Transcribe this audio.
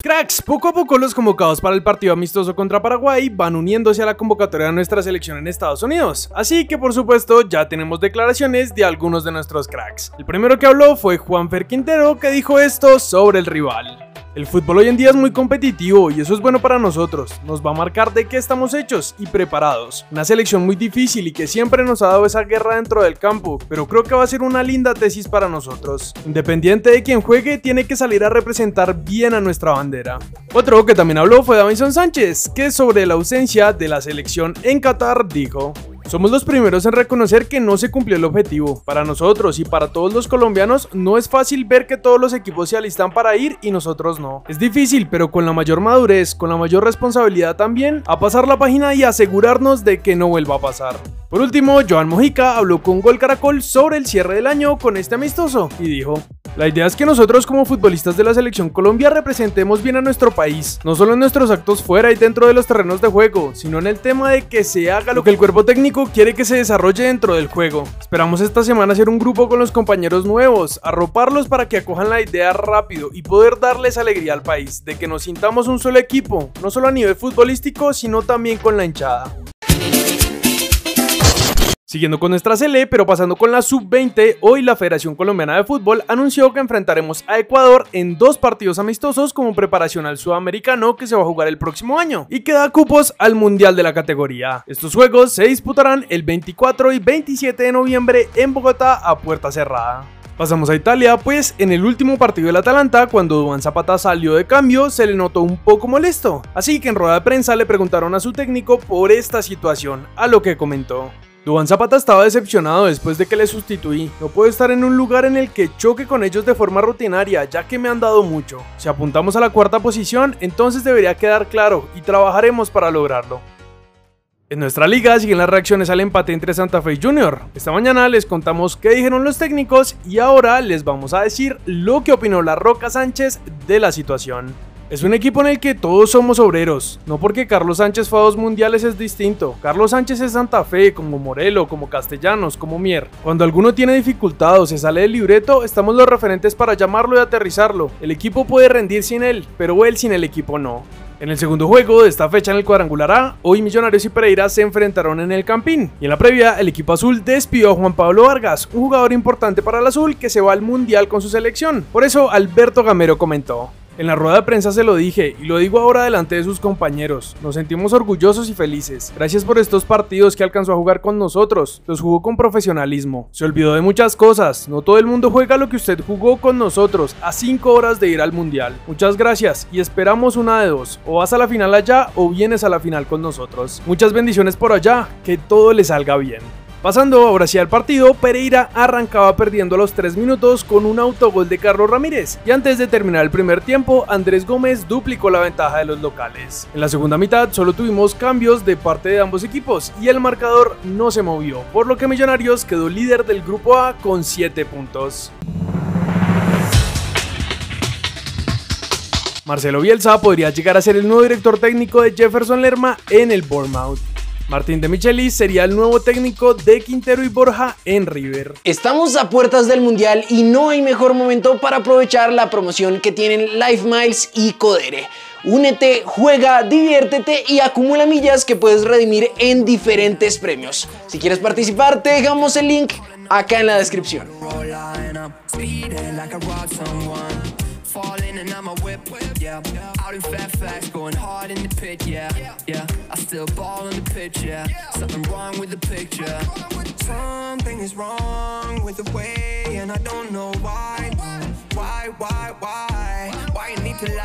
Cracks, poco a poco los convocados para el partido amistoso contra Paraguay van uniéndose a la convocatoria de nuestra selección en Estados Unidos, así que por supuesto ya tenemos declaraciones de algunos de nuestros cracks. El primero que habló fue Juan Fer Quintero que dijo esto sobre el rival. El fútbol hoy en día es muy competitivo y eso es bueno para nosotros, nos va a marcar de qué estamos hechos y preparados. Una selección muy difícil y que siempre nos ha dado esa guerra dentro del campo, pero creo que va a ser una linda tesis para nosotros. Independiente de quien juegue, tiene que salir a representar bien a nuestra bandera. Otro que también habló fue Davinson Sánchez, que sobre la ausencia de la selección en Qatar dijo, somos los primeros en reconocer que no se cumplió el objetivo. Para nosotros y para todos los colombianos no es fácil ver que todos los equipos se alistan para ir y nosotros no. Es difícil, pero con la mayor madurez, con la mayor responsabilidad también, a pasar la página y asegurarnos de que no vuelva a pasar. Por último, Joan Mojica habló con Gol Caracol sobre el cierre del año con este amistoso y dijo, la idea es que nosotros como futbolistas de la selección Colombia representemos bien a nuestro país, no solo en nuestros actos fuera y dentro de los terrenos de juego, sino en el tema de que se haga lo que el cuerpo técnico quiere que se desarrolle dentro del juego. Esperamos esta semana hacer un grupo con los compañeros nuevos, arroparlos para que acojan la idea rápido y poder darles alegría al país, de que nos sintamos un solo equipo, no solo a nivel futbolístico, sino también con la hinchada. Siguiendo con nuestra Sele, pero pasando con la Sub-20, hoy la Federación Colombiana de Fútbol anunció que enfrentaremos a Ecuador en dos partidos amistosos como preparación al Sudamericano que se va a jugar el próximo año y que da cupos al Mundial de la categoría. Estos juegos se disputarán el 24 y 27 de noviembre en Bogotá a puerta cerrada. Pasamos a Italia, pues en el último partido del Atalanta, cuando Duan Zapata salió de cambio, se le notó un poco molesto. Así que en rueda de prensa le preguntaron a su técnico por esta situación, a lo que comentó. Duván Zapata estaba decepcionado después de que le sustituí. No puedo estar en un lugar en el que choque con ellos de forma rutinaria, ya que me han dado mucho. Si apuntamos a la cuarta posición, entonces debería quedar claro y trabajaremos para lograrlo. En nuestra liga siguen las reacciones al empate entre Santa Fe y Junior. Esta mañana les contamos qué dijeron los técnicos y ahora les vamos a decir lo que opinó la Roca Sánchez de la situación. Es un equipo en el que todos somos obreros, no porque Carlos Sánchez fue a dos mundiales es distinto. Carlos Sánchez es Santa Fe, como Morelo, como Castellanos, como Mier. Cuando alguno tiene dificultad o se sale del libreto, estamos los referentes para llamarlo y aterrizarlo. El equipo puede rendir sin él, pero él sin el equipo no. En el segundo juego de esta fecha en el cuadrangular A, hoy Millonarios y Pereira se enfrentaron en el Campín. Y en la previa, el equipo azul despidió a Juan Pablo Vargas, un jugador importante para el azul que se va al Mundial con su selección. Por eso, Alberto Gamero comentó. En la rueda de prensa se lo dije y lo digo ahora delante de sus compañeros. Nos sentimos orgullosos y felices. Gracias por estos partidos que alcanzó a jugar con nosotros. Los jugó con profesionalismo. Se olvidó de muchas cosas. No todo el mundo juega lo que usted jugó con nosotros a 5 horas de ir al mundial. Muchas gracias y esperamos una de dos. O vas a la final allá o vienes a la final con nosotros. Muchas bendiciones por allá. Que todo le salga bien. Pasando ahora sí al partido, Pereira arrancaba perdiendo los 3 minutos con un autogol de Carlos Ramírez y antes de terminar el primer tiempo, Andrés Gómez duplicó la ventaja de los locales. En la segunda mitad solo tuvimos cambios de parte de ambos equipos y el marcador no se movió, por lo que Millonarios quedó líder del grupo A con 7 puntos. Marcelo Bielsa podría llegar a ser el nuevo director técnico de Jefferson Lerma en el Bournemouth. Martín de Michelis sería el nuevo técnico de Quintero y Borja en River. Estamos a puertas del Mundial y no hay mejor momento para aprovechar la promoción que tienen Life Miles y Codere. Únete, juega, diviértete y acumula millas que puedes redimir en diferentes premios. Si quieres participar, te dejamos el link acá en la descripción. Falling and I'm a whip, yeah. Out in Fairfax, going hard in the pit, yeah. Yeah, I still ball on the pitch, yeah. Something wrong with the picture. Something is wrong with the way, and I don't know why. Why, why, why? Why you need to lie?